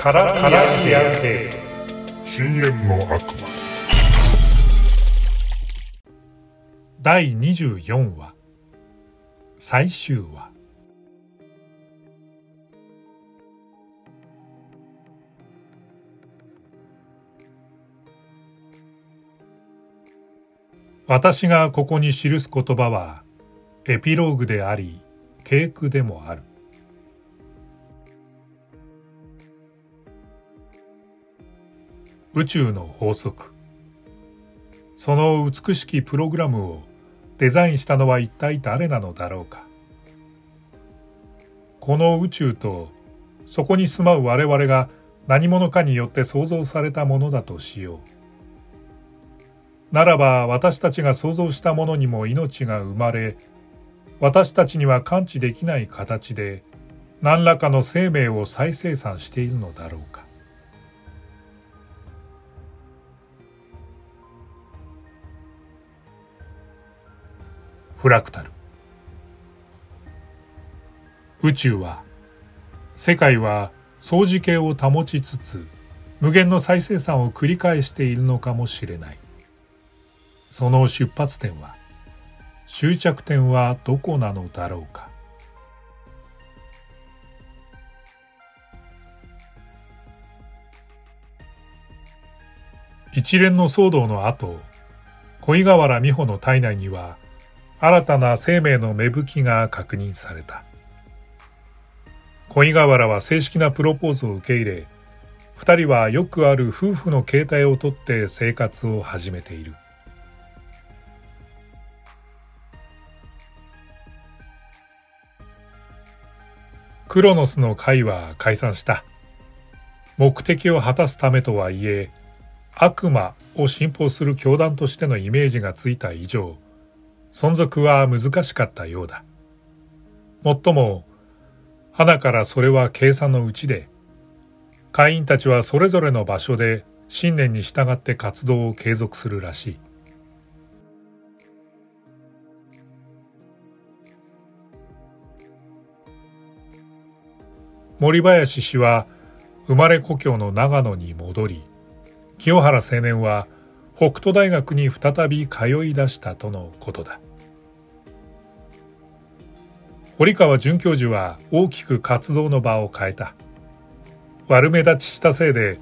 からからてやて深淵の悪魔。第24話。最終話。私がここに記す言葉はエピローグであり警句でもある宇宙の法則。その美しきプログラムをデザインしたのは一体誰なのだろうか。この宇宙とそこに住まう我々が何者かによって創造されたものだとしよう。ならば私たちが想像したものにも命が生まれ私たちには感知できない形で何らかの生命を再生産しているのだろうか。フラクタル。宇宙は世界は相似形を保ちつつ無限の再生産を繰り返しているのかもしれない。その出発点は終着点はどこなのだろうか。一連の騒動の後恋河原美穂の体内には新たな生命の芽吹きが確認された。恋河原は正式なプロポーズを受け入れ二人はよくある夫婦の形態をとって生活を始めている。クロノスの会は解散した。目的を果たすためとはいえ悪魔を信奉する教団としてのイメージがついた以上存続は難しかったようだ。もっとも、花からそれは計算のうちで、会員たちはそれぞれの場所で信念に従って活動を継続するらしい。森林氏は生まれ故郷の長野に戻り、清原青年は北斗大学に再び通い出したとのことだ。堀川准教授は大きく活動の場を変えた。悪目立ちしたせいで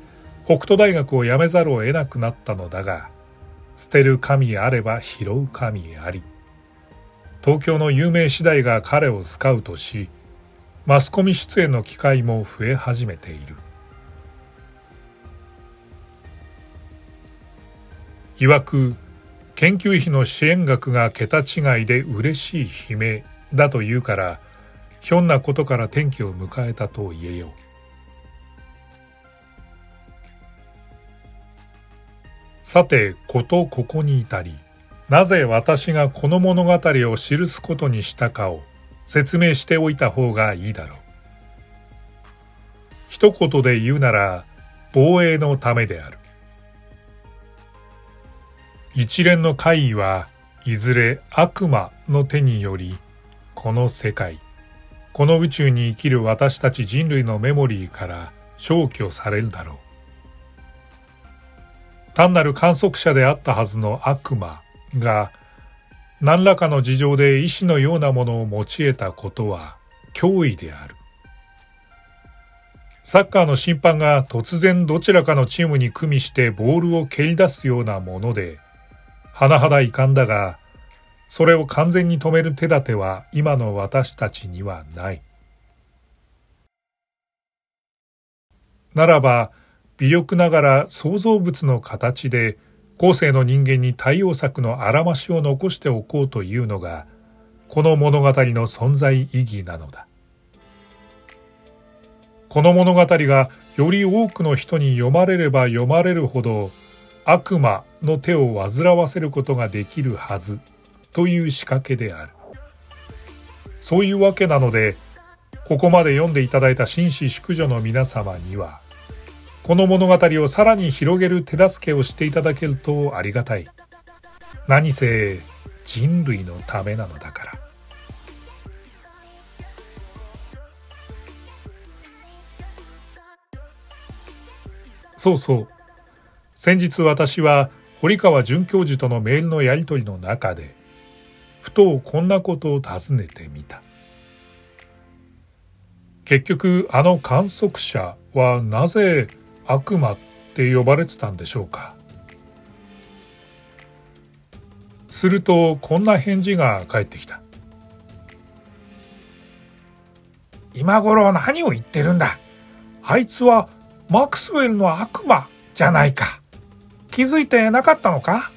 北斗大学を辞めざるを得なくなったのだが捨てる神あれば拾う神あり。東京の有名次第が彼をスカウトしマスコミ出演の機会も増え始めている。曰く研究費の支援額が桁違いで嬉しい悲鳴だと言うからひょんなことから転機を迎えたと言えよう。さてことここに至りなぜ私がこの物語を記すことにしたかを説明しておいた方がいいだろう。一言で言うなら防衛のためである。一連の怪異はいずれ悪魔の手によりこの世界この宇宙に生きる私たち人類のメモリーから消去されるだろう。単なる観測者であったはずの悪魔が何らかの事情で意志のようなものを持ち得たことは脅威である。サッカーの審判が突然どちらかのチームに組みしてボールを蹴り出すようなもので甚だ遺憾だが、それを完全に止める手立ては今の私たちにはない。ならば、微力ながら創造物の形で後世の人間に対応策のあらましを残しておこうというのが、この物語の存在意義なのだ。この物語がより多くの人に読まれれば読まれるほど悪魔の手を煩わせることができるはずという仕掛けである。そういうわけなのでここまで読んでいただいた紳士淑女の皆様にはこの物語をさらに広げる手助けをしていただけるとありがたい。何せ人類のためなのだから。そうそう。先日私は堀川准教授とのメールのやり取りの中でふとこんなことを尋ねてみた。結局あの観測者はなぜ悪魔って呼ばれてたんでしょうか。するとこんな返事が返ってきた。今頃何を言ってるんだ。あいつはマクスウェルの悪魔じゃないか。気づいてなかったのか？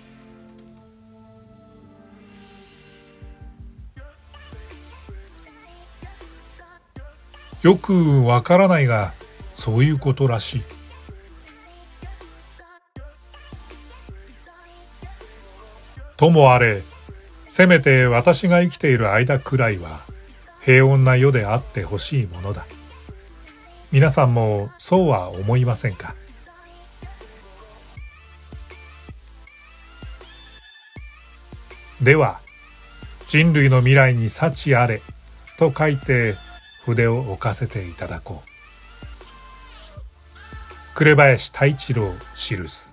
よくわからないがそういうことらしい。ともあれせめて私が生きている間くらいは平穏な世であってほしいものだ。皆さんもそうは思いませんか？では人類の未来に幸あれと書いて筆を置かせていただこう。紅林太一郎記す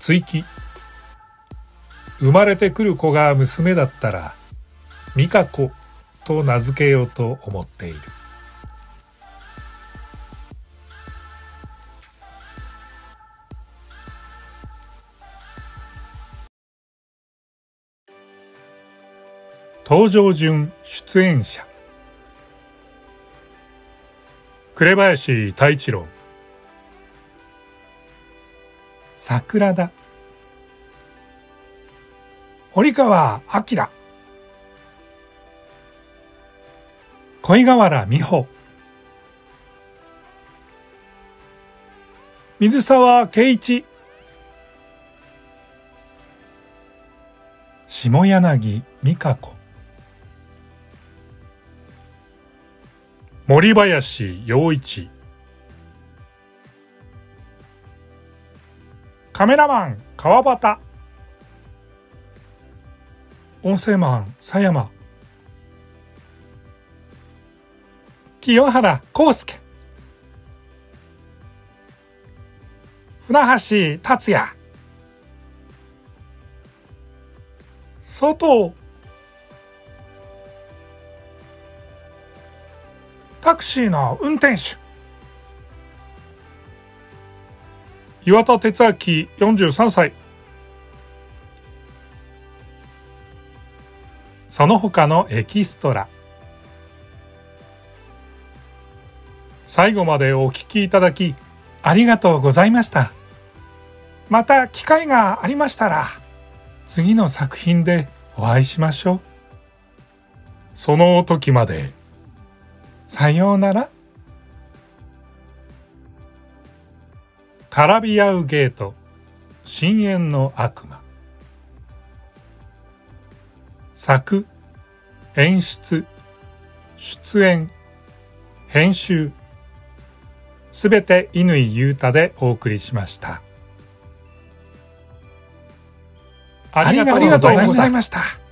追記。生まれてくる子が娘だったら美香子と名付けようと思っている。登場順出演者。紅林太一郎。桜田。堀川明。恋河原美穂。水沢圭一。下柳美香子。森林洋一。カメラマン川端。音声マン佐山。清原康介。船橋達也。外タクシーの運転手。岩田哲明43歳。その他のエキストラ。最後までお聞きいただきありがとうございました。また機会がありましたら次の作品でお会いしましょう。その時まで。さようなら。絡み合うゲート、深淵の悪魔。作、演出、出演、編集、すべて乾裕太でお送りしました。ありがとうございました。